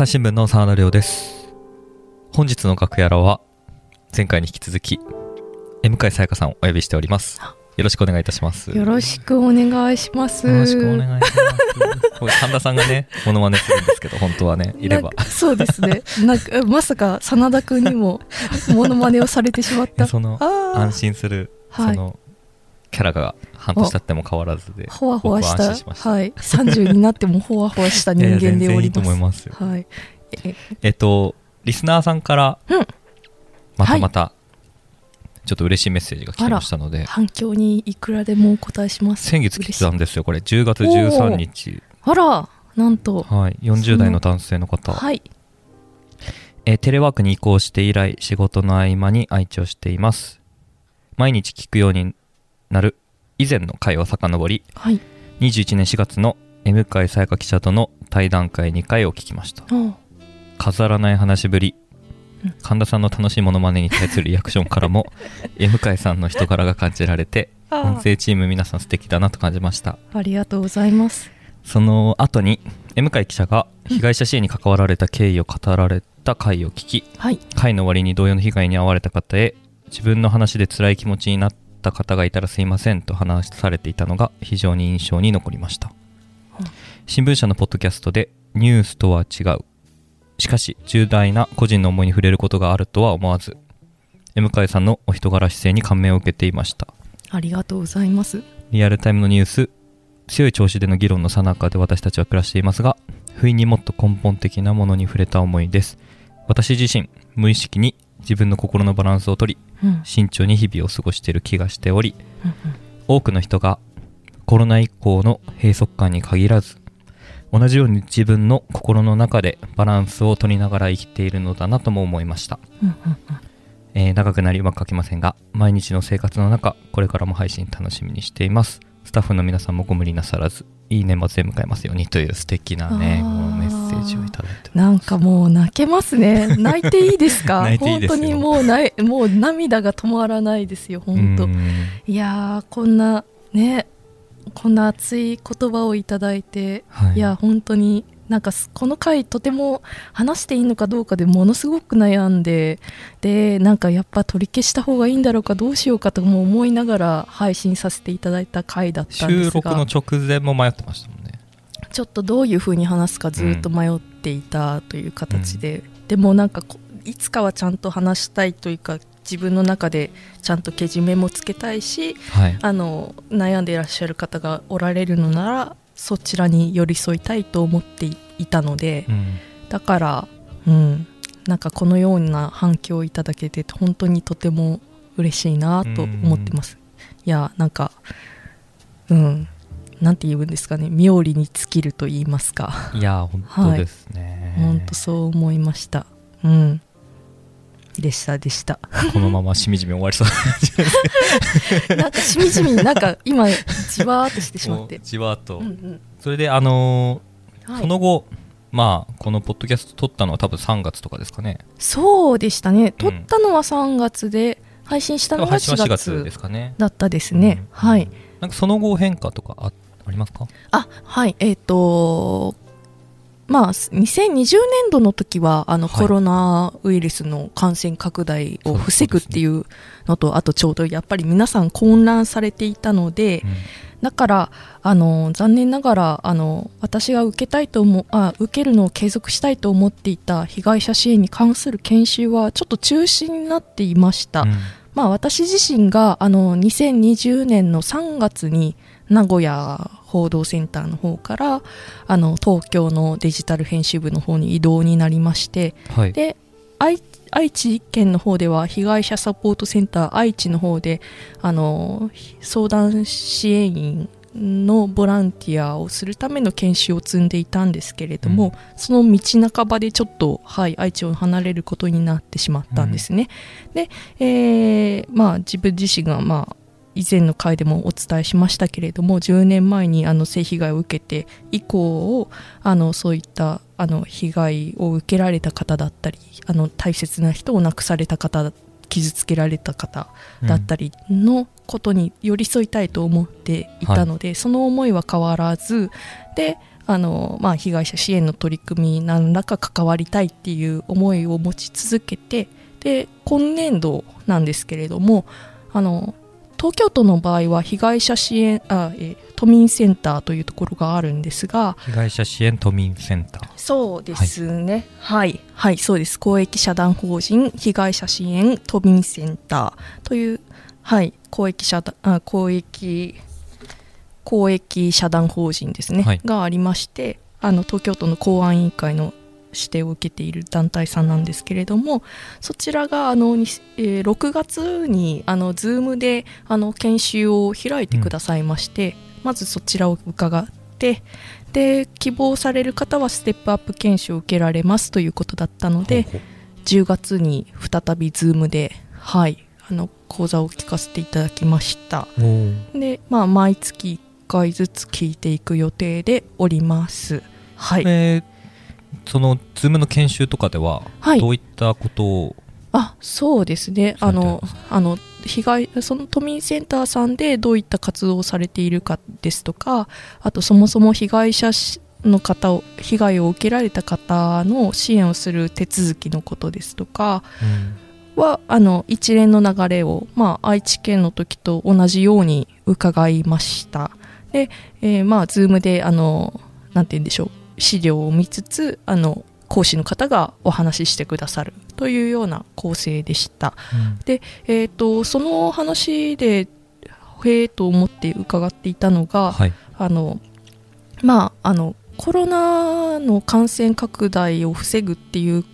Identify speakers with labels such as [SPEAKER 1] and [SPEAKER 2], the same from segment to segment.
[SPEAKER 1] 朝日新聞の沢田亮です。本日の楽屋らは、前回に引き続き、M 向井さやかさんをお呼びしております。よろしくお願いいたします。
[SPEAKER 2] よろしくお願いします。
[SPEAKER 1] よろしくお願いします。神田さんがね、モノマネするんですけど、本当はね、いれば
[SPEAKER 2] そうですね。なんかまさか真田君にもモノマネをされてしまった。
[SPEAKER 1] その、
[SPEAKER 2] あ
[SPEAKER 1] 安心する、そ
[SPEAKER 2] はい
[SPEAKER 1] の、キャラが半年経っても変わらずで
[SPEAKER 2] あ、、ほわほわした
[SPEAKER 1] しました
[SPEAKER 2] はい、30になってもほわほわした人間でおります。
[SPEAKER 1] 思いますよ。
[SPEAKER 2] はい。え
[SPEAKER 1] えっと、リスナーさんから、
[SPEAKER 2] うん
[SPEAKER 1] またまた、ちょっと嬉しいメッセージが来ましたので、
[SPEAKER 2] 反響にいくらでもお答えします。
[SPEAKER 1] 先月来てたんですよ、これ、10月13日。
[SPEAKER 2] あら、なんと。
[SPEAKER 1] はい、40代の男性の方。
[SPEAKER 2] はい。
[SPEAKER 1] えーテレワークに移行して以来、仕事の合間に愛知をしています。毎日聞くようになる以前の回を遡り、
[SPEAKER 2] はい。
[SPEAKER 1] 21年4月の M 会さやか記者との対談会2回を聞きました。
[SPEAKER 2] あ
[SPEAKER 1] 飾らない話ぶり
[SPEAKER 2] うん。
[SPEAKER 1] 神田さんの楽しいモノマネに対するリアクションからも M 会さんの人柄が感じられて
[SPEAKER 2] あ
[SPEAKER 1] 音声チーム皆さん素敵だなと感じました
[SPEAKER 2] ありがとうございます。
[SPEAKER 1] その後に M 会記者が被害者支援に関わられた経緯を語られた回を聞き
[SPEAKER 2] はい。
[SPEAKER 1] 回の終わりに同様の被害に遭われた方へ自分の話で辛い気持ちになった方がいたらすいませんと話されていたのが非常に印象に残りました。
[SPEAKER 2] うん
[SPEAKER 1] 新聞社のポッドキャストでニュースとは違う。しかし重大な個人の思いに触れることがあるとは思わず M 向井さんのお人柄姿勢に感銘を受けていました。
[SPEAKER 2] ありがとうございます。
[SPEAKER 1] リアルタイムのニュース強い調子での議論の最中で私たちは暮らしていますが不意にもっと根本的なものに触れた思いです。私自身無意識に自分の心のバランスをとり
[SPEAKER 2] うん。
[SPEAKER 1] 慎重に日々を過ごしている気がしており
[SPEAKER 2] うん
[SPEAKER 1] 多くの人がコロナ以降の閉塞感に限らず同じように自分の心の中でバランスを取りながら生きているのだなとも思いました、
[SPEAKER 2] うんうんうん。
[SPEAKER 1] えー長くなりうまく書けませんが毎日の生活の中これからも配信楽しみにしています。スタッフの皆さんもご無理なさらずいい年末で迎えますようにという素敵なねセー。ジをいただいて
[SPEAKER 2] なんかもう泣けますね。泣いていいですか？本当にもうない、もう涙が止まらないですよ、本当。
[SPEAKER 1] う。ん。
[SPEAKER 2] いやー、こんな、ね、こんな熱い言葉をいただいて、
[SPEAKER 1] はい。
[SPEAKER 2] いや、本当に、なんかすこの回とても話していいのかどうかでものすごく悩んででなんかやっぱ取り消した方がいいんだろうかどうしようかとも思いながら配信させていただいた回だったんですが。
[SPEAKER 1] 収録の直前も迷ってましたもんね
[SPEAKER 2] ちょっとどういう風に話すかずっと迷っていたという形で、でもなんかこいつかはちゃんと話したいというか自分の中でちゃんとけじめもつけたいし
[SPEAKER 1] はい。
[SPEAKER 2] あの悩んでいらっしゃる方がおられるのならそちらに寄り添いたいと思っていたので
[SPEAKER 1] うん。
[SPEAKER 2] だからうん。なんかこのような反響をいただけて本当にとても嬉しいなと思ってます。いやなんかうんなんて言うんですかね妙利に尽きると言いますか。
[SPEAKER 1] いや本当ですね、
[SPEAKER 2] 本当そう思いました。うん。でしたでした。
[SPEAKER 1] このまましみじみ終わりそう
[SPEAKER 2] な んかしみじみなんか今じわーっとしてしまって。
[SPEAKER 1] じわっと、
[SPEAKER 2] うんうん。
[SPEAKER 1] それであのー
[SPEAKER 2] はい。
[SPEAKER 1] その後まあこのポッドキャスト撮ったのは多分3月とかですかね。
[SPEAKER 2] そうでしたね。撮
[SPEAKER 1] うん。
[SPEAKER 2] ったのは3月で配信したのが4
[SPEAKER 1] 配信は4月で
[SPEAKER 2] 月
[SPEAKER 1] すかね。
[SPEAKER 2] だったですね、
[SPEAKER 1] うん。
[SPEAKER 2] はい。
[SPEAKER 1] なんかその後変化とかあありますか？
[SPEAKER 2] あはい。えっ、とまあ2020年度の時はあの、
[SPEAKER 1] はい。
[SPEAKER 2] コロナウイルスの感染拡大を防ぐっていうのとあとちょうどやっぱり皆さん混乱されていたので、だからあの残念ながらあの私が受けたいと思うあ受けるのを継続したいと思っていた被害者支援に関する研修はちょっと中止になっていました、
[SPEAKER 1] うん。
[SPEAKER 2] まあ、私自身があの2020年の3月に名古屋報道センターの方からあの東京のデジタル編集部の方に移動になりまして
[SPEAKER 1] はい。
[SPEAKER 2] で愛愛知県の方では被害者サポートセンター愛知の方であの相談支援員のボランティアをするための研修を積んでいたんですけれども、
[SPEAKER 1] うん。
[SPEAKER 2] その道半ばでちょっと、はい、愛知を離れることになってしまったんですね。で、えーまあ、自分自身が、まあ、以前の回でもお伝えしましたけれども10年前にあの性被害を受けて以降をあのそういったあの被害を受けられた方だったりあの大切な人を亡くされた方傷つけられた方だったりのことに寄り添いたいと思っていたので、その思いは変わらずであの、まあ、被害者支援の取り組み何らか関わりたいっていう思いを持ち続けてで今年度なんですけれどもあの東京都の場合は被害者支援あ、え都民センターというところがあるんですが
[SPEAKER 1] 被害者支援都民センター。
[SPEAKER 2] そうですね。はい、はい、はい、そうです。公益社団法人被害者支援都民センターというはい。公益社団あ公益公益社団法人ですね、はい、がありましてあの東京都の公安委員会の指定を受けている団体さんなんですけれどもそちらがあの、えー、6月にあの Zoom であの研修を開いてくださいまして、うん、まずそちらを伺ってで希望される方はステップアップ研修を受けられますということだったので10月に再び Zoom で、はい、あの講座を聞かせていただきました。で、まあ、毎月1回ずつ聞いていく予定でおります。はい、
[SPEAKER 1] えーその Zoom の研修とかでは、どういったことを
[SPEAKER 2] あそうですね。あのあの被害その都民センターさんでどういった活動をされているかですとかあとそもそも被害者の方を被害を受けられた方の支援をする手続きのことですとかは、うん、あの一連の流れを、まあ、愛知県の時と同じように伺いました。で、えー、まあ Zoom であのなんて言うんでしょう資料を見つつあの講師の方がお話ししてくださるというような構成でした、うん、で、えーと、その話でへえと思って伺っていたのが、はい、あのまああのコロナの感染拡大を防ぐっていう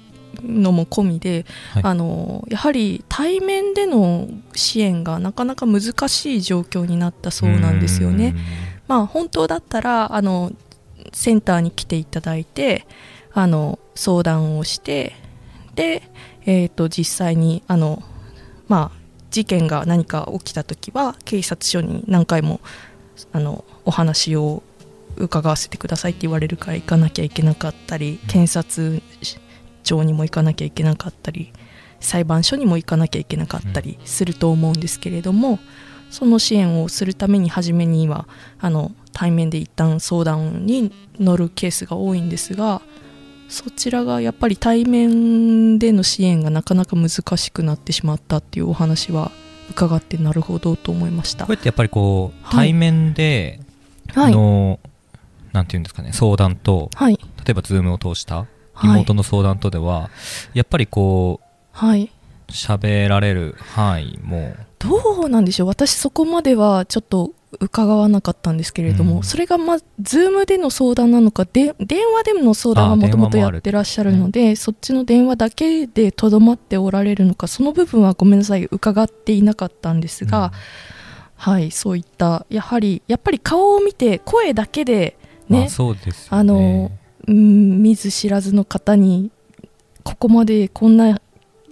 [SPEAKER 2] のも込みで、はい、あのやはり対面での支援がなかなか難しい状況になったそうなんですよね。まあ、本当だったらあのセンターに来ていただいてあの相談をしてで、えーと、実際にあの、まあ、事件が何か起きた時は警察署に何回もあのお話を伺わせてくださいって言われるから行かなきゃいけなかったり検察庁にも行かなきゃいけなかったり裁判所にも行かなきゃいけなかったりすると思うんですけれども、その支援をするために初めにはあの対面で一旦相談に乗るケースが多いんですがそちらがやっぱり対面での支援がなかなか難しくなってしまったっていうお話は伺ってなるほどと思いました。
[SPEAKER 1] これってやっぱりこう、対面での、はい、なんていうんですかね相談と、はい、例えば Zoom を通した妹の相談とでは、はい、やっぱりこうはい。喋られる範囲も
[SPEAKER 2] どうなんでしょう。私そこまではちょっと伺わなかったんですけれども、うん、それがまズームでの相談なのかで電話での相談はもともとやってらっしゃるので、ね、そっちの電話だけでとどまっておられるのかその部分はごめんなさい伺っていなかったんですが、うん、はいそういったやはりやっぱり顔を見て声だけでね、
[SPEAKER 1] あ、ね。
[SPEAKER 2] あの、うん、見ず知らずの方にここまでこんな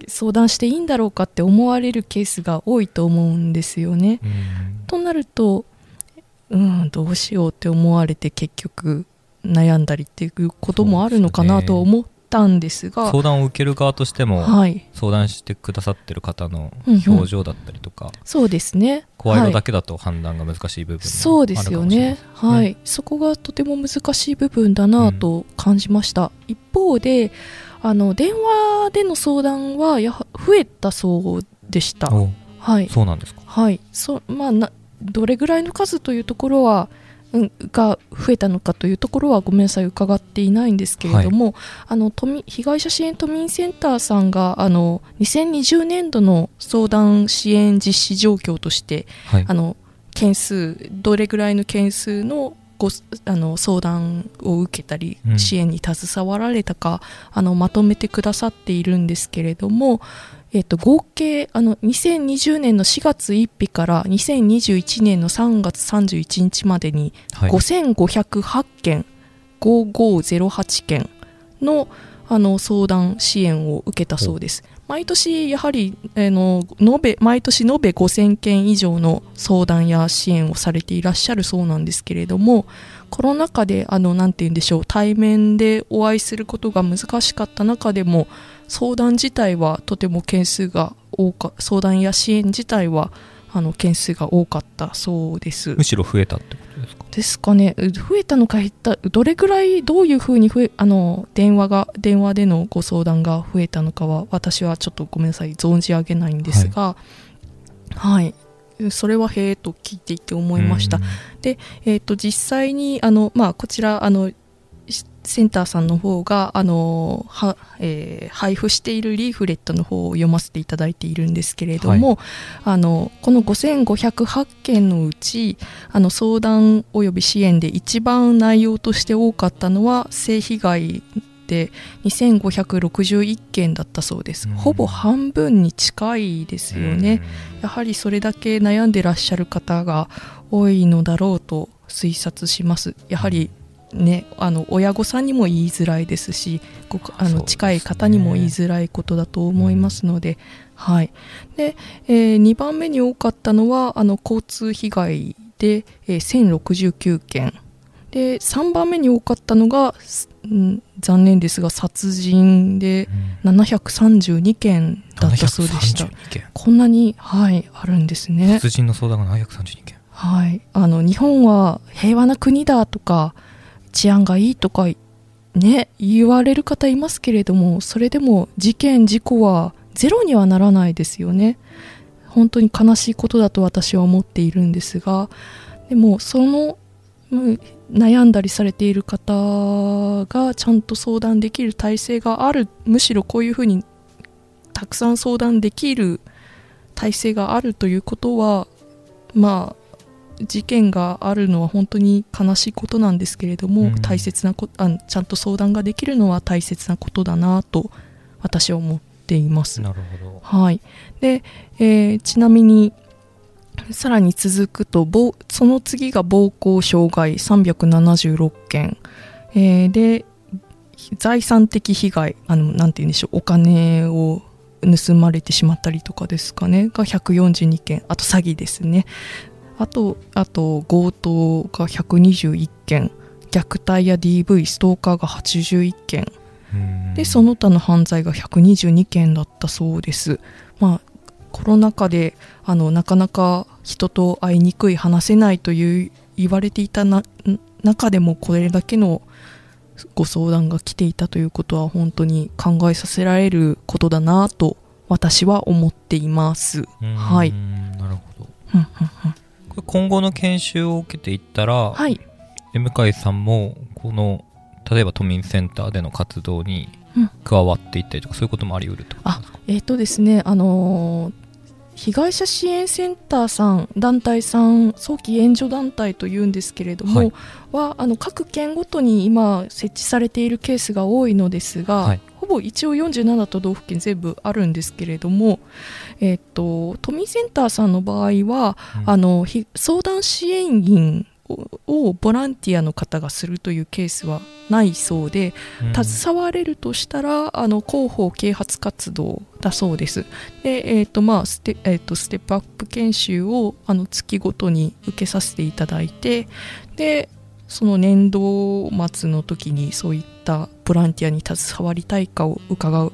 [SPEAKER 2] 相談していいんだろうかって思われるケースが多いと思うんですよね。となるとうんどうしようって思われて結局悩んだりっていうこともあるのかなと思ったんですが、
[SPEAKER 1] ね、相談を受ける側としても、はい、相談してくださってる方の表情だったりとか、うんうん、
[SPEAKER 2] そうですね。
[SPEAKER 1] 声色だけだと判断が難しい部分、
[SPEAKER 2] ね、そうですよね。はい、そこがとても難しい部分だなと感じました、うん、一方であの電話での相談はや増えたそうでした。
[SPEAKER 1] はい、そうなんですか？
[SPEAKER 2] はい、そまあなどれぐらいの数というところは、うん、が増えたのかというところはごめんなさい伺っていないんですけれども、はい、あの都民被害者支援都民センターさんがあの2020年度の相談支援実施状況として、はい、あの件数どれぐらいの件数のごあの相談を受けたり、支援に携わられたかあのまとめてくださっているんですけれども、えっと、合計あの2020年の4月1日から2021年の3月31日までに5508件、5508件のあの相談支援を受けたそうです。毎年やはりあの延べ毎年延べ5000件以上の相談や支援をされていらっしゃるそうなんですけれどもコロナ禍であのなんて言うんでしょう対面でお会いすることが難しかった中でも相談自体はとても件数が多か相談や支援自体はあの件数が多かったそうです。
[SPEAKER 1] むしろ増えたってこと？ですか
[SPEAKER 2] ね。う増えたのか減った。どれぐらいどういうふうに増えあの電話が電話でのご相談が増えたのかは私はちょっとごめんなさい。存じ上げないんですが。はい、それはへえと聞いていて思いました。
[SPEAKER 1] うん。
[SPEAKER 2] で、えー、と実際にあの、まあ、こちらあのしセンターさんの方があのは、えー配布しているリーフレットの方を読ませていただいているんですけれども、あのこの5508件のうちあの相談及び支援で一番内容として多かったのは性被害で2561件だったそうです、
[SPEAKER 1] うん
[SPEAKER 2] ほぼ半分に近いですよね。やはりそれだけ悩んでらっしゃる方が多いのだろうと推察します。やはりね、あの親御さんにも言いづらいですしごあの近い方にも言いづらいことだと思いますので、はい。でえー2番目に多かったのはあの交通被害で、えー1069件。で3番目に多かったのが、すうん残念ですが殺人で732件だったそうでした。
[SPEAKER 1] 732件。
[SPEAKER 2] こんなに、はい、あるんですね。
[SPEAKER 1] 殺人の相談が732件。
[SPEAKER 2] はい、あの日本は平和な国だとか治安がいいとかね言われる方いますけれどもそれでも事件事故はゼロにはならないですよね。本当に悲しいことだと私は思っているんですがでもその悩んだりされている方がちゃんと相談できる体制がある。むしろこういうふうにたくさん相談できる体制があるということはまあ事件があるのは本当に悲しいことなんですけれども、
[SPEAKER 1] うん。
[SPEAKER 2] 大切なこあちゃんと相談ができるのは大切なことだなと私は思っています。
[SPEAKER 1] なるほど。
[SPEAKER 2] はい、で、えーちなみにさらに続くと暴その次が暴行傷害376件、えーで財産的被害あのなんて言うんでしょうお金を盗まれてしまったりとかですかねが142件。あと詐欺ですねあとあと強盗が121件虐待や DV ストーカーが81件。
[SPEAKER 1] うん。
[SPEAKER 2] でその他の犯罪が122件だったそうです。まあコロナ禍であのなかなか人と会いにくい話せないという言われていたな中でもこれだけのご相談が来ていたということは本当に考えさせられることだなと私は思っています。
[SPEAKER 1] うん。
[SPEAKER 2] はい。
[SPEAKER 1] なるほど今後の研修を受けていったら、
[SPEAKER 2] はい、
[SPEAKER 1] で向井さんもこの例えば都民センターでの活動に
[SPEAKER 2] うん。
[SPEAKER 1] 加わっていったりとか、そういうこともあり得るってことですか？
[SPEAKER 2] えっ、とですね、あのー被害者支援センターさん、団体さん、早期援助団体というんですけれども、
[SPEAKER 1] はい。
[SPEAKER 2] はあの各県ごとに今、設置されているケースが多いのですが、
[SPEAKER 1] はい
[SPEAKER 2] ほぼ一応47都道府県全部あるんですけれども、えっと都民センターさんの場合は、
[SPEAKER 1] うん
[SPEAKER 2] あのひ相談支援員ををボランティアの方がするというケースはないそうで、
[SPEAKER 1] うん
[SPEAKER 2] 携われるとしたらあの広報啓発活動だそうです。で、えーとまあステえー、とステップアップ研修をあの月ごとに受けさせていただいてでその年度末の時にそういったボランティアに携わりたいかを伺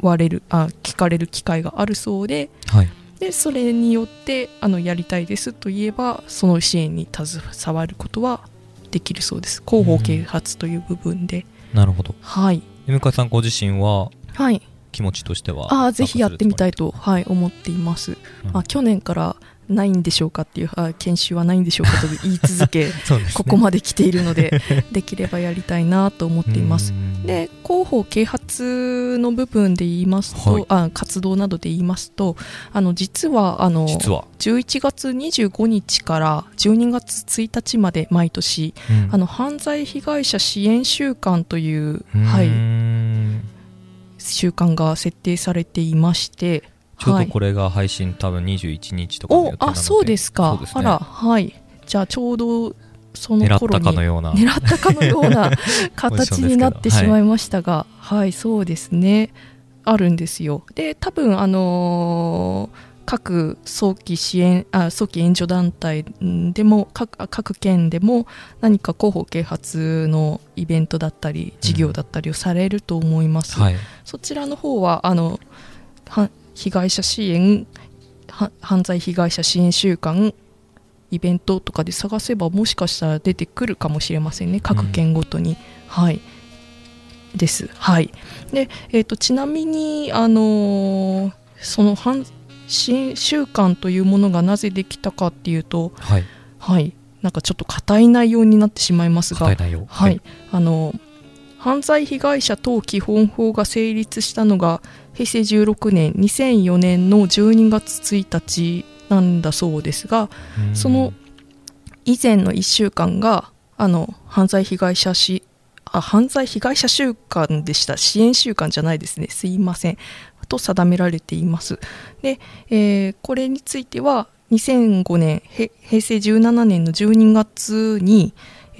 [SPEAKER 2] われるあ聞かれる機会があるそうで
[SPEAKER 1] はい。
[SPEAKER 2] でそれによってあのやりたいですと言えばその支援に携わることはできるそうです。広報啓発という部分で、
[SPEAKER 1] なるほど。
[SPEAKER 2] はい。
[SPEAKER 1] で向井さんご自身は
[SPEAKER 2] はい。
[SPEAKER 1] 気持ちとしては
[SPEAKER 2] ああぜひやってみたいと、はい、思っています、
[SPEAKER 1] うん。
[SPEAKER 2] まあ、去年からないんでしょうかっていうあ研修はないんでしょうかと言い続け
[SPEAKER 1] ね。
[SPEAKER 2] ここまで来ているので できればやりたいなと思っています。
[SPEAKER 1] うん。
[SPEAKER 2] で広報啓発の部分で言いますと、
[SPEAKER 1] はい。
[SPEAKER 2] あ活動などで言いますとあの実はあの
[SPEAKER 1] 実は、
[SPEAKER 2] 11月25日から12月1日まで毎年
[SPEAKER 1] うん。
[SPEAKER 2] あの犯罪被害者支援週間という、はい、週間が設定されていまして
[SPEAKER 1] ちょう
[SPEAKER 2] はい
[SPEAKER 1] どこれが配信多分21日とかの
[SPEAKER 2] お
[SPEAKER 1] 予定なの
[SPEAKER 2] あそうですか。
[SPEAKER 1] ね。
[SPEAKER 2] あらはい。じゃあちょうどその
[SPEAKER 1] 狙った
[SPEAKER 2] 頃に
[SPEAKER 1] かのような。
[SPEAKER 2] 狙ったかのような 形になってしまいましたがはい、そうですね。あるんですよ。で多分あのー各早期支援あ早期援助団体んでも各各県でも何か広報啓発のイベントだったり事業だったりをされると思います、
[SPEAKER 1] はい。
[SPEAKER 2] そちらの方はあのは被害者支援は犯罪被害者支援週間イベントとかで探せばもしかしたら出てくるかもしれませんね。各県ごとに、はい。です。はい。で、えーと、ちなみにあのー、その反支援習慣というものがなぜできたかっていうと
[SPEAKER 1] はい、
[SPEAKER 2] はい、なんかちょっと硬い内容になってしまいますが、
[SPEAKER 1] はい、
[SPEAKER 2] はい、あの犯罪被害者等基本法が成立したのが平成16年2004年の12月1日なんだそうですがその以前の1週間があの犯罪被害者しあ犯罪被害者週間でした。支援週間じゃないですね。すいません。と定められています。で、えー、これについては2005年平成17年の12月に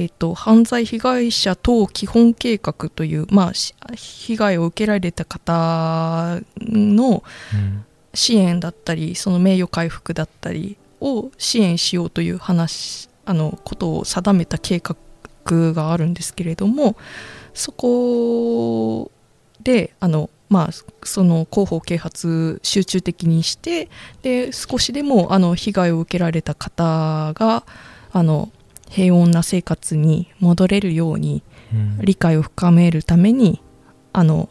[SPEAKER 2] えっと、犯罪被害者等基本計画という、まあ、被害を受けられた方の支援だったり、その名誉回復だったりを支援しようという話あのことを定めた計画があるんですけれどもそこであのまあ、その広報啓発集中的にしてで少しでもあの被害を受けられた方があの平穏な生活に戻れるように、理解を深めるためにあの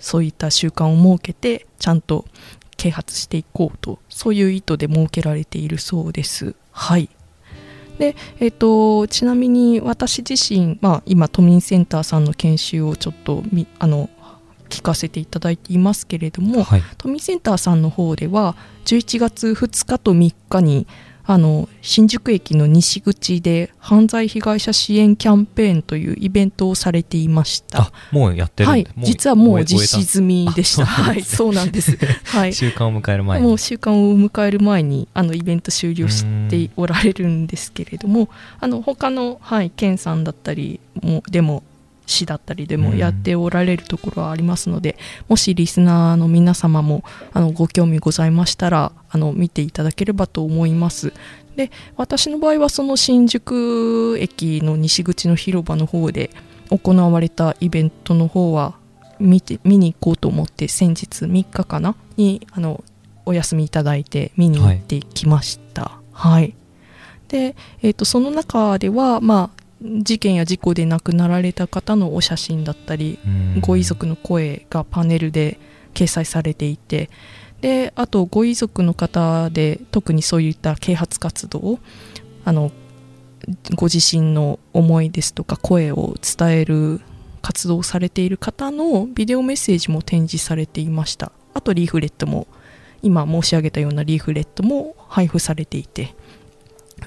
[SPEAKER 2] そういった習慣を設けてちゃんと啓発していこうとそういう意図で設けられているそうです。はい。でえーと、ちなみに私自身、まあ、今都民センターさんの研修をちょっとあの聞かせていただいていますけれども、はい、都民センターさんの方では11月2日と3日にあの新宿駅の西口で犯罪被害者支援キャンペーンというイベントをされていました。
[SPEAKER 1] あもうやってる
[SPEAKER 2] はい。実はもう実施済みでした。はい。そうなんです。はい。
[SPEAKER 1] 週間を迎える前
[SPEAKER 2] に。もう週間を迎える前にあのイベント終了しておられるんですけれどもあの他のはい県さんだったりもでも市だったりでもやっておられるところはありますので、うん、もしリスナーの皆様もあのご興味ございましたらあの見ていただければと思います。で私の場合はその新宿駅の西口の広場の方で行われたイベントの方は見て見に行こうと思って先日3日かな？にあのお休みいただいて見に行ってきました。はい、はい、で、えーとその中では、まあ、事件や事故で亡くなられた方のお写真だったりご遺族の声がパネルで掲載されていてであとご遺族の方で特にそういった啓発活動あのご自身の思いですとか声を伝える活動をされている方のビデオメッセージも展示されていました。あとリーフレットも今申し上げたようなリーフレットも配布されていて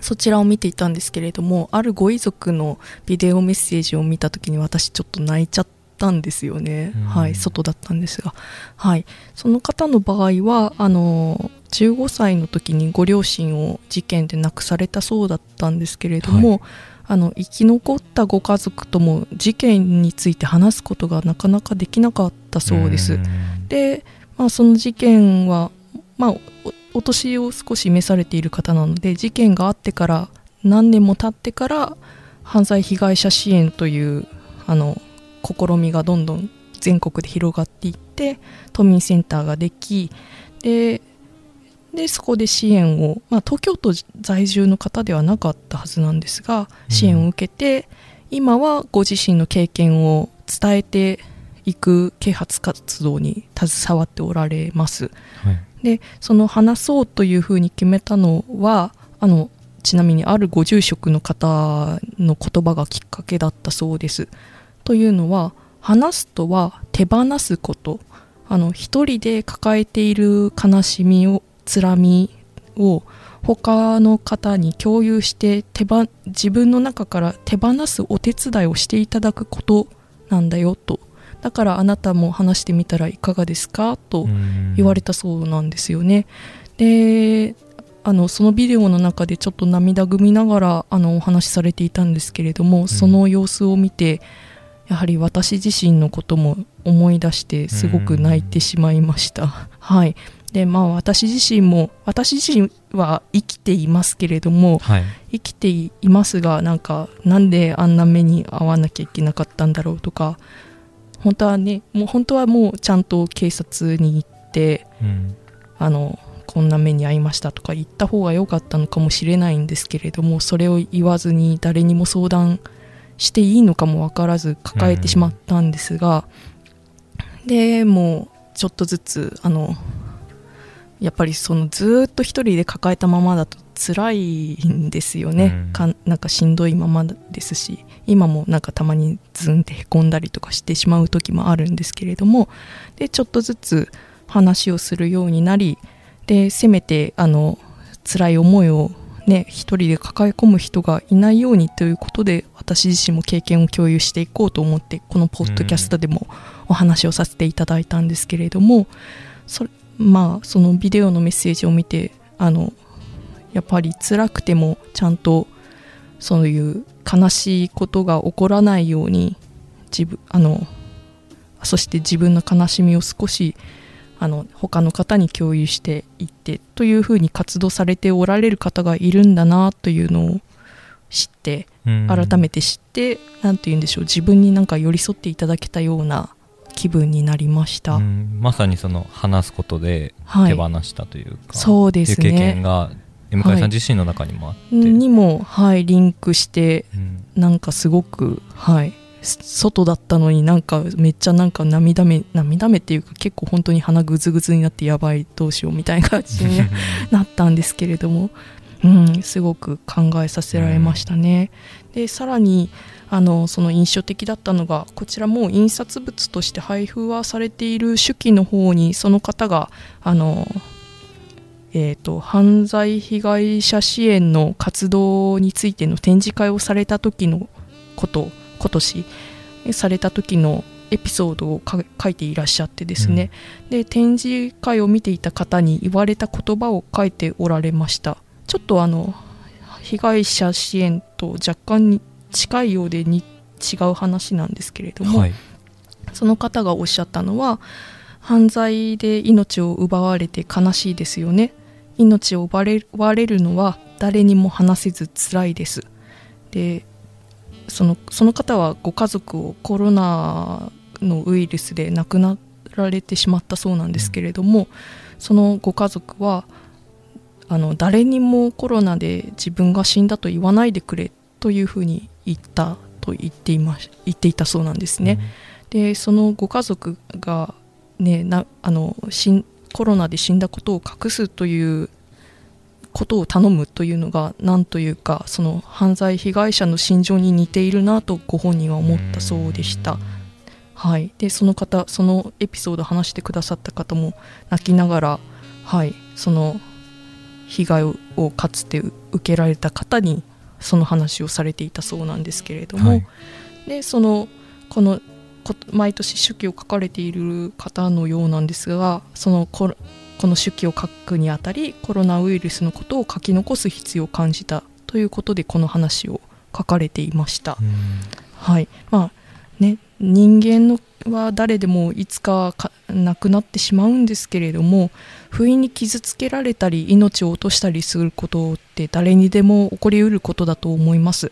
[SPEAKER 2] そちらを見ていたんですけれどもあるご遺族のビデオメッセージを見た時に私ちょっと泣いちゃったんですよね、はい、外だったんですが、はい、その方の場合はあの15歳の時にご両親を事件で亡くされたそうだったんですけれども、はい、あの生き残ったご家族とも事件について話すことがなかなかできなかったそうです。で、まあ、その事件は、まあ、お年を少し召されている方なので事件があってから何年も経ってから犯罪被害者支援というあの試みがどんどん全国で広がっていって都民センターができででそこで支援を、まあ、東京都在住の方ではなかったはずなんですが支援を受けて、うん、今はご自身の経験を伝えていく啓発活動に携わっておられます。はいでその話そうというふうに決めたのはあのちなみにあるご住職の方の言葉がきっかけだったそうです。というのは話すとは手放すことあの一人で抱えている悲しみをつらみを他の方に共有して手ば自分の中から手放すお手伝いをしていただくことなんだよとだからあなたも話してみたらいかがですか？と言われたそうなんですよね。であのそのビデオの中でちょっと涙ぐみながらあのお話しされていたんですけれども、その様子を見てやはり私自身のことも思い出してすごく泣いてしまいました。はい。でまあ私自身も私自身は生きていますけれども、はい、生きていますがなんかなんであんな目に遭わなきゃいけなかったんだろうとか本当はねもう本当はもうちゃんと警察に行って、うん、あのこんな目に遭いましたとか言った方が良かったのかもしれないんですけれどもそれを言わずに誰にも相談していいのかも分からず抱えてしまったんですが、でもうちょっとずつあのやっぱりそのずっと一人で抱えたままだと辛いんですよね、
[SPEAKER 1] うん。
[SPEAKER 2] かなんかしんどいままですし今もなんかたまにズンってへこんだりとかしてしまう時もあるんですけれどもでちょっとずつ話をするようになりでせめてあの辛い思いをね一人で抱え込む人がいないようにということで私自身も経験を共有していこうと思ってこのポッドキャストでもお話をさせていただいたんですけれどもそれまあそのビデオのメッセージを見てあのやっぱり辛くてもちゃんとそういう悲しいことが起こらないように自分あのそして自分の悲しみを少しあの他の方に共有していってというふうに活動されておられる方がいるんだなというのを知って
[SPEAKER 1] うん。
[SPEAKER 2] 改めて知って何て言うんでしょう自分になんか寄り添っていただけたような気分になりました、
[SPEAKER 1] うん。まさにその話すことで
[SPEAKER 2] はい。
[SPEAKER 1] 手放したというか、
[SPEAKER 2] そうです
[SPEAKER 1] っていう経験
[SPEAKER 2] ね
[SPEAKER 1] が向井さん自身の中にもあって、
[SPEAKER 2] にもはいリンクして
[SPEAKER 1] うん。
[SPEAKER 2] なんかすごくはいす外だったのになんかめっちゃなんか涙目涙目っていうか結構本当に鼻ぐずぐずになってやばいどうしようみたいな感じに なったんですけれども、うん、すごく考えさせられましたね。でさらにあのその印象的だったのがこちらも印刷物として配布はされている手記の方にその方があの、えー、と犯罪被害者支援の活動についての展示会をされた時のこと今年された時のエピソードをか書いていらっしゃってですね、で展示会を見ていた方に言われた言葉を書いておられました。ちょっとあの被害者支援と若干に近いようでに違う話なんですけれども、
[SPEAKER 1] はい。
[SPEAKER 2] その方がおっしゃったのは犯罪で命を奪われて悲しいですよね命を奪われるのは誰にも話せず辛いですでそのその方はご家族をコロナのウイルスで亡くなられてしまったそうなんですけれども、そのご家族はあの誰にもコロナで自分が死んだと言わないでくれというふうに言ったと言っていまし言っていたそうなんですね。でそのご家族が、ね、なあの死んコロナで死んだことを隠すということを頼むというのが何というかその犯罪被害者の心情に似ているなとご本人は思ったそうでした。はい、でその方そのエピソードを話してくださった方も泣きながら、はい、その被害をかつて受けられた方にその話をされていたそうなんですけれども、
[SPEAKER 1] はい。
[SPEAKER 2] でそのこのこ毎年手記を書かれている方のようなんですがそのここの手記を書くにあたりコロナウイルスのことを書き残す必要を感じたということでこの話を書かれていました。
[SPEAKER 1] うん。
[SPEAKER 2] はい。まあね、人間のは誰でもいつかか亡くなってしまうんですけれども不意に傷つけられたり命を落としたりすることって誰にでも起こりうることだと思います。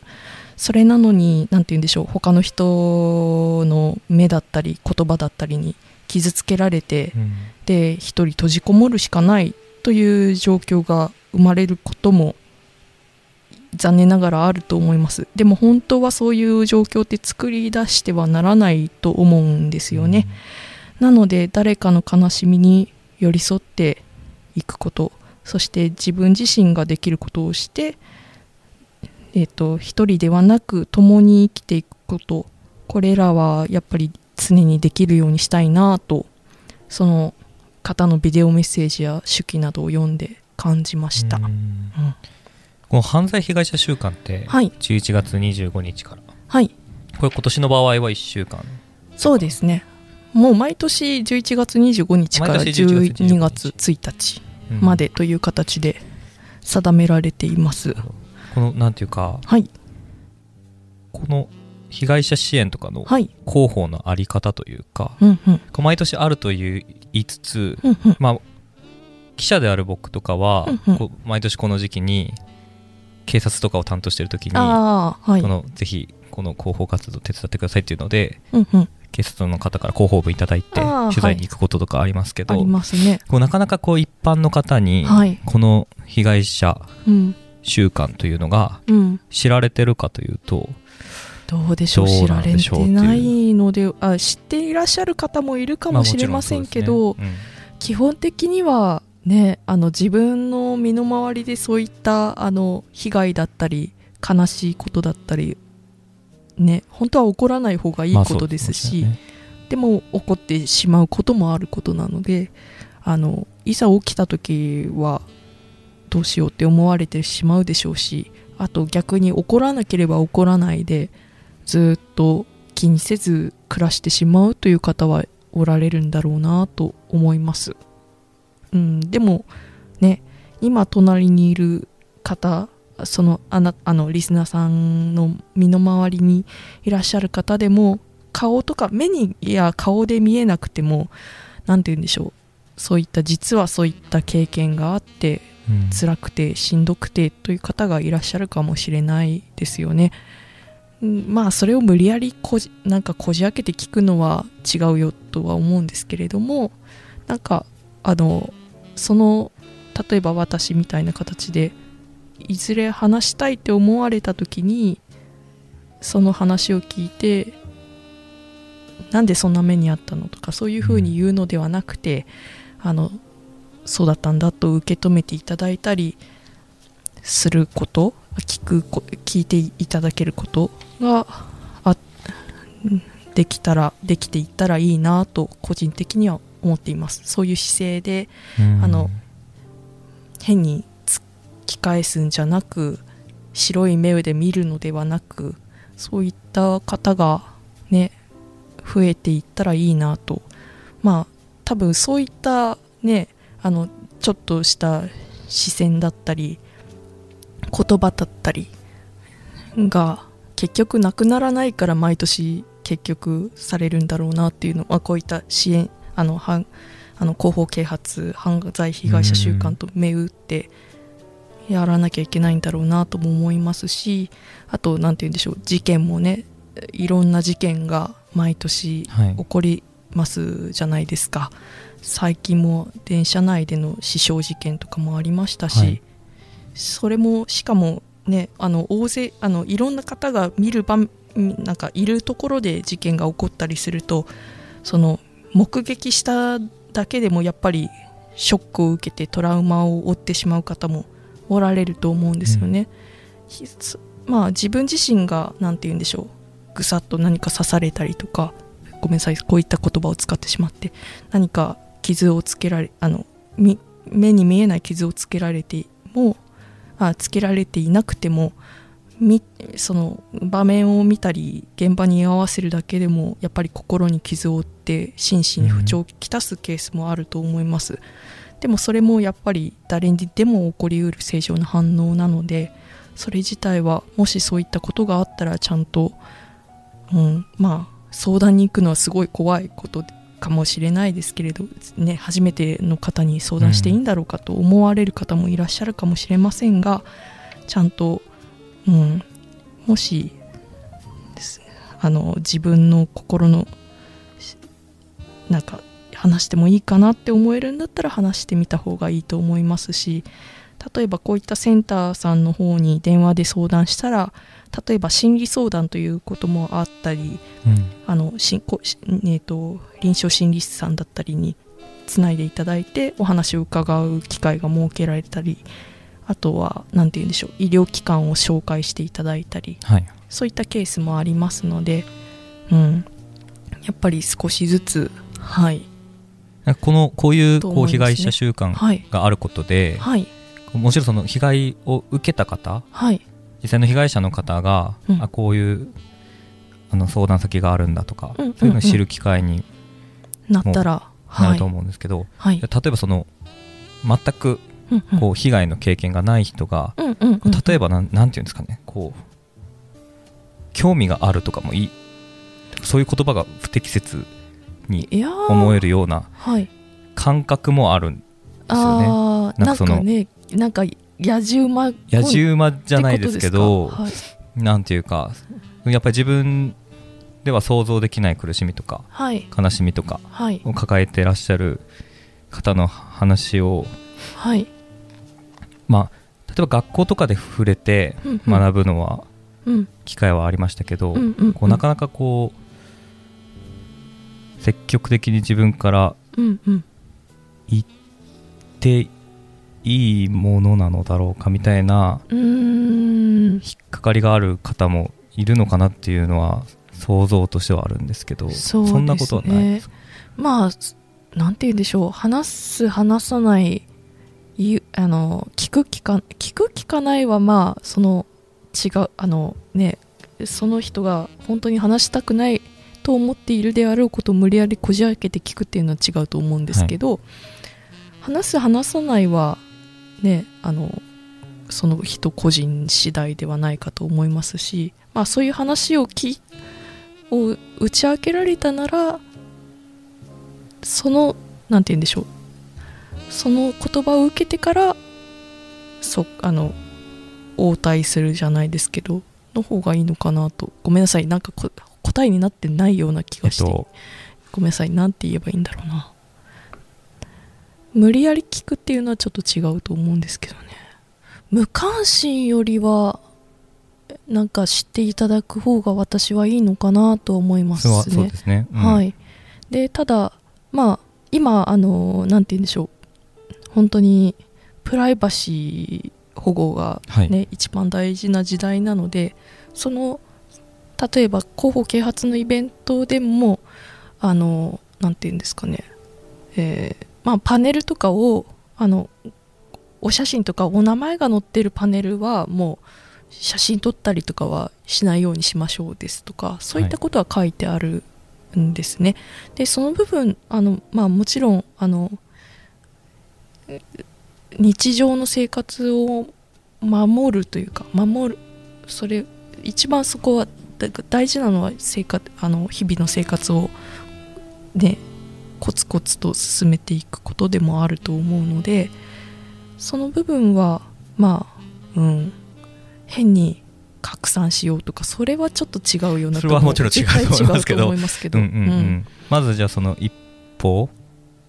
[SPEAKER 2] それなのに何て言うんでしょう他の人の目だったり言葉だったりに傷つけられて
[SPEAKER 1] うん。
[SPEAKER 2] で一人閉じこもるしかないという状況が生まれることも残念ながらあると思います。でも本当はそういう状況って作り出してはならないと思うんですよね、なので誰かの悲しみに寄り添っていくことそして自分自身ができることをして、えー、と一人ではなく共に生きていくことこれらはやっぱり常にできるようにしたいなとその方のビデオメッセージや手記などを読んで感じました、
[SPEAKER 1] うん。
[SPEAKER 2] うん。
[SPEAKER 1] この犯罪被害者週間って
[SPEAKER 2] はい。
[SPEAKER 1] 11月25日から。
[SPEAKER 2] はい。
[SPEAKER 1] これ今年の場合は1週間。
[SPEAKER 2] そうですね。もう毎年11月25日から
[SPEAKER 1] 毎年11月25
[SPEAKER 2] 12月1日
[SPEAKER 1] うん
[SPEAKER 2] までという形で定められています、
[SPEAKER 1] このなんていうか
[SPEAKER 2] はい。
[SPEAKER 1] この被害者支援とかの
[SPEAKER 2] はい。
[SPEAKER 1] 広報のあり方というか、
[SPEAKER 2] うんうん。
[SPEAKER 1] こう毎年あると言いつつ、
[SPEAKER 2] うんうん。
[SPEAKER 1] まあ記者である僕とかは、
[SPEAKER 2] うんうん。
[SPEAKER 1] 毎年この時期に警察とかを担当してる時に
[SPEAKER 2] はい。
[SPEAKER 1] このぜひこの広報活動手伝ってくださいっていうので
[SPEAKER 2] うんうん。
[SPEAKER 1] 警察の方から広報部いただいて取材に行くこととかありますけど、
[SPEAKER 2] ありますね。
[SPEAKER 1] こうなかなかこう一般の方に
[SPEAKER 2] はい。
[SPEAKER 1] この被害者
[SPEAKER 2] うん。
[SPEAKER 1] 習慣というのが
[SPEAKER 2] うん。
[SPEAKER 1] 知られてるかというと
[SPEAKER 2] どうでしょう知られてないのであ知っていらっしゃる方もいるかもしれませんけど、基本的にはねあの自分の身の回りでそういったあの被害だったり悲しいことだったりね本当は起こらない方がいい
[SPEAKER 1] まあ
[SPEAKER 2] ことですし、
[SPEAKER 1] そうよね。
[SPEAKER 2] でも起こってしまうこともあることなのであのいざ起きた時はどうしようって思われてしまうでしょうしあと逆に起こらなければ起こらないでずっと気にせず暮らしてしまうという方はおられるんだろうなと思います、うん、でもね今隣にいる方そのあなあのリスナーさんの身の回りにいらっしゃる方でも顔とか目にいや顔で見えなくても何て言うんでしょう。そういった実はそういった経験があって
[SPEAKER 1] うん。
[SPEAKER 2] 辛くてしんどくてという方がいらっしゃるかもしれないですよね。まあそれを無理やりこじなんかこじ開けて聞くのは違うよとは思うんですけれどもなんかあのその例えば私みたいな形でいずれ話したいって思われた時にその話を聞いてなんでそんな目にあったのとかそういうふうに言うのではなくて、あのそうだったんだと受け止めていただいたりすること聞くこ聞いていただけることがあできたらできていったらいいなと個人的には思っています。そういう姿勢で
[SPEAKER 1] うん。
[SPEAKER 2] あの変に突き返すんじゃなく白い目で見るのではなくそういった方がね増えていったらいいなと。まあ多分そういったねあのちょっとした視線だったり言葉だったりが結局なくならないから毎年結局されるんだろうなっていうのはこういった支援あの反あの広報啓発犯罪被害者週間と目打ってやらなきゃいけないんだろうなとも思いますしあと何て言うんでしょう事件もねいろんな事件が毎年起こりますじゃないですか。最近も電車内での死傷事件とかもありましたし、
[SPEAKER 1] はい。
[SPEAKER 2] それもしかもねあの大勢あのいろんな方が見る場なんかいるところで事件が起こったりするとその目撃しただけでもやっぱりショックを受けてトラウマを負ってしまう方もおられると思うんですよね。ひつまあ自分自身が何て言うんでしょうぐさっと何か刺されたりとかごめんなさいこういった言葉を使ってしまって何か傷をつけられあのみ目に見えない傷をつけられてもあつけられていなくてもみその場面を見たり現場に居合わせるだけでもやっぱり心に傷を負って心身に不調をきたすケースもあると思います、でもそれもやっぱり誰にでも起こりうる正常な反応なのでそれ自体はもしそういったことがあったらちゃんと、うん、まあ相談に行くのはすごい怖いことかもしれないですけれど、ね、初めての方に相談していいんだろうかと思われる方もいらっしゃるかもしれませんがちゃんと、うん、もしあの自分の心のなんか話してもいいかなって思えるんだったら話してみた方がいいと思いますし例えばこういったセンターさんの方に電話で相談したら例えば心理相談ということもあったり
[SPEAKER 1] うん。
[SPEAKER 2] あのしえー、と臨床心理師さんだったりにつないでいただいてお話を伺う機会が設けられたりあとは何て言うんでしょう医療機関を紹介していただいたり
[SPEAKER 1] はい。
[SPEAKER 2] そういったケースもありますので、うん、やっぱり少しずつはい。
[SPEAKER 1] このこういうこう被害者習慣
[SPEAKER 2] はい
[SPEAKER 1] があることで、
[SPEAKER 2] はい
[SPEAKER 1] もちろんその被害を受けた方
[SPEAKER 2] はい。
[SPEAKER 1] 実際の被害者の方が、
[SPEAKER 2] うん。
[SPEAKER 1] あこういうあの相談先があるんだとか、
[SPEAKER 2] うんうんうん。
[SPEAKER 1] そういうのを知る機会に
[SPEAKER 2] なったら
[SPEAKER 1] な
[SPEAKER 2] はい。
[SPEAKER 1] ると思うんですけど、
[SPEAKER 2] はい。
[SPEAKER 1] 例えばその全くこう被害の経験がない人が、
[SPEAKER 2] うんうんうん
[SPEAKER 1] 例えばなんなんていうんですかねこう興味があるとかもいい。そういう言葉が不適切に思えるような
[SPEAKER 2] はい。
[SPEAKER 1] 感覚もあるんですよね。
[SPEAKER 2] あーなん
[SPEAKER 1] かその
[SPEAKER 2] かねなんか野じ馬
[SPEAKER 1] 野じ馬じゃないですけど
[SPEAKER 2] はい。
[SPEAKER 1] なんていうかやっぱり自分では想像できない苦しみとか
[SPEAKER 2] はい。
[SPEAKER 1] 悲しみとか
[SPEAKER 2] はい。
[SPEAKER 1] を抱えてらっしゃる方の話を
[SPEAKER 2] はい。
[SPEAKER 1] まあ例えば学校とかで触れて学ぶのは
[SPEAKER 2] うん。
[SPEAKER 1] 機会はありましたけど、
[SPEAKER 2] うんうんうん。
[SPEAKER 1] こうなかなかこう積極的に自分から
[SPEAKER 2] うんうん。
[SPEAKER 1] 言っていいものなのだろうかみたいな引っかかりがある方もいるのかなっていうのは想像としてはあるんですけど
[SPEAKER 2] そね。
[SPEAKER 1] んなことはない。ですか
[SPEAKER 2] まあなんて言うんでしょう。話す話さないあの聞く聞か聞く聞かないはまあその違うあのねその人が本当に話したくないと思っているであろうことを無理やりこじ開けて聞くっていうのは違うと思うんですけど、話す話さないはねあのその人個人次第ではないかと思いますし、まあ、そういう話をきを打ち明けられたならそのなんて言うんでしょう。その言葉を受けてからそあの応対するじゃないですけどの方がいいのかなと。ごめんなさい。なんかこ答えになってないような気がして、
[SPEAKER 1] えっと。
[SPEAKER 2] ごめんなさい。なんて言えばいいんだろうな無理やり聞くっていうのはちょっと違うと思うんですけどね。無関心よりはなんか知っていただく方が私はいいのかなと思いますね。
[SPEAKER 1] そうですね、うん。
[SPEAKER 2] はい、でただまあ今あのなんて言うんでしょう。本当にプライバシー保護が
[SPEAKER 1] はい。
[SPEAKER 2] ね、一番大事な時代なのでその例えば広報啓発のイベントでもあのなんて言うんですかね、えーまあ、パネルとかをあのお写真とかお名前が載ってるパネルはもう写真撮ったりとかはしないようにしましょうですとかそういったことは書いてあるんですね。でその部分あの、まあ、もちろんあの日常の生活を守るというか守るそれ一番そこは大事なのは生活あの日々の生活をねコツコツと進めていくことでもあると思うのでその部分はまあうん。変に拡散しようとかそれはちょっと違うような
[SPEAKER 1] それはもちろん違うと思いますけど。
[SPEAKER 2] ますけど。
[SPEAKER 1] うんうんうん。まずじゃあその一歩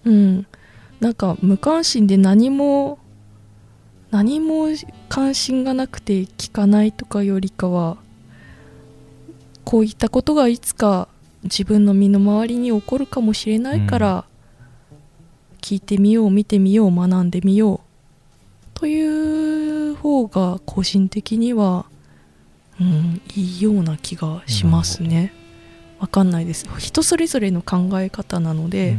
[SPEAKER 2] うん、なんか無関心で何も何も関心がなくて聞かないとかよりかはこういったことがいつか自分の身の回りに起こるかもしれないから、聞いてみよう見てみよう学んでみようという方が個人的には、うん、いいような気がしますね。わかんないです。人それぞれの考え方なので、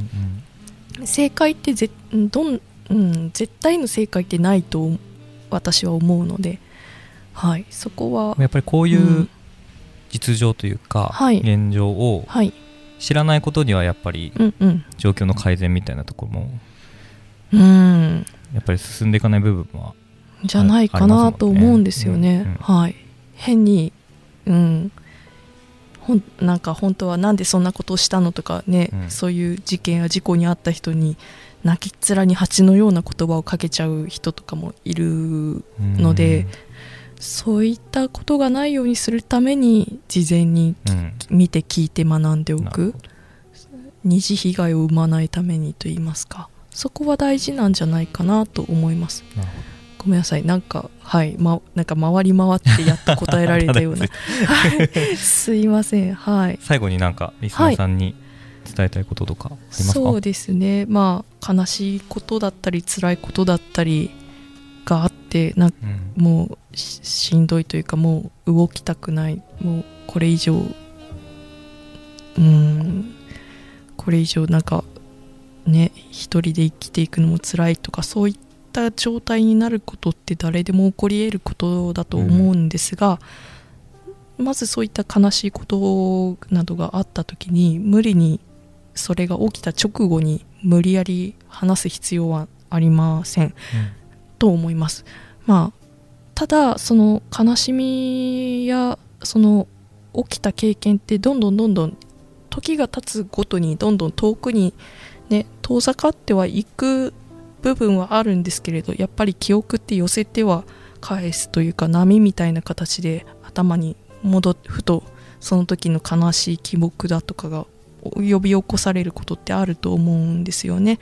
[SPEAKER 2] 正解ってぜどん、うん、絶対の正解ってないと私は思うので、はい、そこは
[SPEAKER 1] やっぱりこういううん実情というか、
[SPEAKER 2] はい。
[SPEAKER 1] 現状を
[SPEAKER 2] はい、
[SPEAKER 1] 知らないことにはやっぱり状況の改善みたいなところも
[SPEAKER 2] うん。
[SPEAKER 1] やっぱり進んでいかない部分は
[SPEAKER 2] じゃないかなと思うんですよね。
[SPEAKER 1] ありますもんね。うん
[SPEAKER 2] はい、変に、うん、ほんなんか本当はなんでそんなことをしたのとかね、
[SPEAKER 1] うん。
[SPEAKER 2] そういう事件や事故に遭った人に泣きっ面に蜂のような言葉をかけちゃう人とかもいるのでそういったことがないようにするために事前に
[SPEAKER 1] うん、うん。
[SPEAKER 2] 見て聞いて学んでおく。二次被害を生まないためにと言いますか。そこは大事なんじゃないかなと思います。ごめんなさい。なんかはい、ま、なんか回り回ってやっと答えられたような。はい。すいません。はい。
[SPEAKER 1] 最後になんかリスナーさんに伝えたいこととかありますか、
[SPEAKER 2] そうですね。まあ悲しいことだったり辛いことだったりがあってなん
[SPEAKER 1] うん。
[SPEAKER 2] もうししんどいというかもう動きたくないもうこれ以上うんこれ以上なんかね一人で生きていくのも辛いとかそういった状態になることって誰でも起こり得ることだと思うんですが、まずそういった悲しいことなどがあった時に無理にそれが起きた直後に無理やり話す必要はありません。と思います。まあただその悲しみやその起きた経験ってどんどんどんどん時が経つごとにどんどん遠くにね遠ざかってはいく部分はあるんですけれどやっぱり記憶って寄せては返すというか波みたいな形で頭に戻ふとその時の悲しい記憶だとかが呼び起こされることってあると思うんですよね。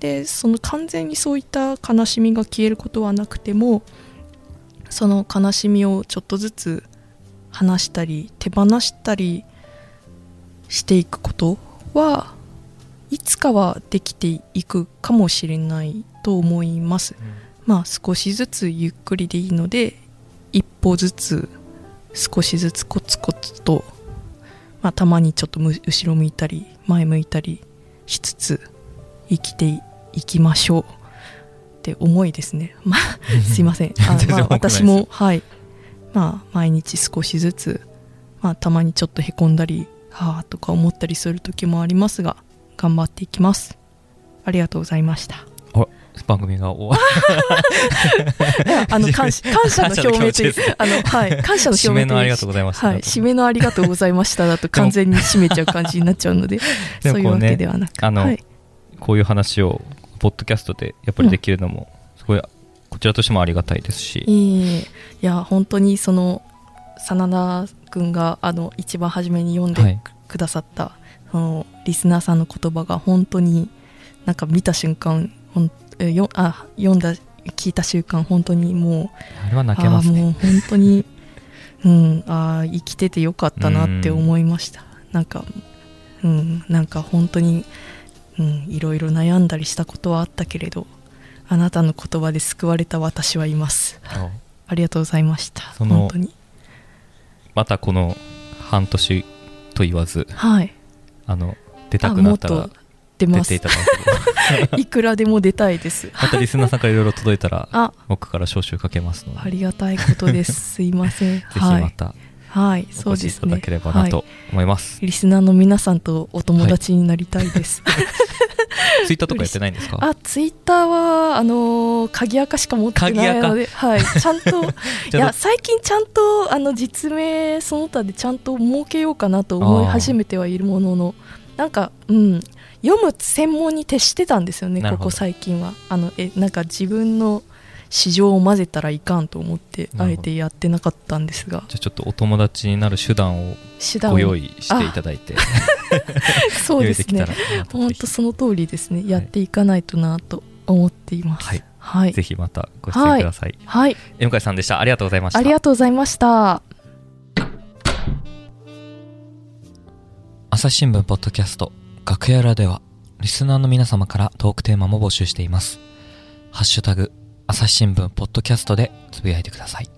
[SPEAKER 2] でその完全にそういった悲しみが消えることはなくてもその悲しみをちょっとずつ話したり手放したりしていくことはいつかはできていくかもしれないと思います。まあ少しずつゆっくりでいいので一歩ずつ少しずつコツコツと、まあ、たまにちょっとむ後ろ向いたり前向いたりしつつ生きていきましょうって思いですね。まあすいません。あまあ、私もはいまあ毎日少しずつ、まあ、たまにちょっとへこんだりはあとか思ったりする時もありますが頑張っていきます。ありがとうございました。
[SPEAKER 1] 番組が終わ
[SPEAKER 2] あの 感謝の表明というあのはい感謝の表明
[SPEAKER 1] 締めのありがとうございました
[SPEAKER 2] はい締めのありがとうございましただと完全に締めちゃう感じになっちゃうのでそういうわけではなく
[SPEAKER 1] あの、
[SPEAKER 2] はい、
[SPEAKER 1] こういう話をポッドキャストでやっぱりできるのもすごいこちらとしてもありがたいですし、
[SPEAKER 2] いいいや本当にその真田君があの一番初めに読んで
[SPEAKER 1] はい。
[SPEAKER 2] くださった、そのリスナーさんの言葉が本当になんか見た瞬間ほんえよあ読んだ聞いた瞬間本当にも
[SPEAKER 1] あれは
[SPEAKER 2] う
[SPEAKER 1] 泣けますね。
[SPEAKER 2] もう本当に うんあー生きててよかったなって思いました。なんかうんなんか本当にうんいろいろ悩んだりしたことはあったけれどあなたの言葉で救われた私はいます。
[SPEAKER 1] あ。
[SPEAKER 2] ありがとうございました。本当に。
[SPEAKER 1] またこの半年と言わず
[SPEAKER 2] はい。
[SPEAKER 1] あの出たくなったら
[SPEAKER 2] と出ます。
[SPEAKER 1] いただけれ
[SPEAKER 2] いくらでも出たいです。
[SPEAKER 1] ばまたリスナーさんからいろいろ届いたら
[SPEAKER 2] あ。
[SPEAKER 1] 僕から招集かけますので。
[SPEAKER 2] ありがたいことです。すいません。
[SPEAKER 1] ぜひ
[SPEAKER 2] はい、
[SPEAKER 1] また
[SPEAKER 2] はい、そ
[SPEAKER 1] お
[SPEAKER 2] うですね
[SPEAKER 1] 越しいただければな
[SPEAKER 2] は
[SPEAKER 1] と思います、
[SPEAKER 2] い、リスナーの皆さんとお友達になりたいです、
[SPEAKER 1] ツイッターとかやってないんですか？
[SPEAKER 2] あツイッターはあのー鍵垢しか持ってないので、はい、ちゃんと いや最近ちゃんとあの実名その他でちゃんと設けようかなと思い始めてはいるもののなんかうん。読む専門に徹してたんですよねここ最近は。あのえなんか自分の市場を混ぜたらいかんと思ってあえてやってなかったんですが。
[SPEAKER 1] じゃあちょっとお友達になる手段をご用意していただいて。
[SPEAKER 2] そうですね。本当その通りですね。やっていかないとなと思っています。
[SPEAKER 1] はい。
[SPEAKER 2] はい。
[SPEAKER 1] ぜひまたご出演ください、
[SPEAKER 2] はい。
[SPEAKER 1] え向井さんでした。ありがとうございました。
[SPEAKER 2] ありがとうございました。
[SPEAKER 1] 朝日新聞ポッドキャスト楽屋裏ではリスナーの皆様からトークテーマも募集しています。ハッシュタグ朝日新聞ポッドキャストでつぶやいてください。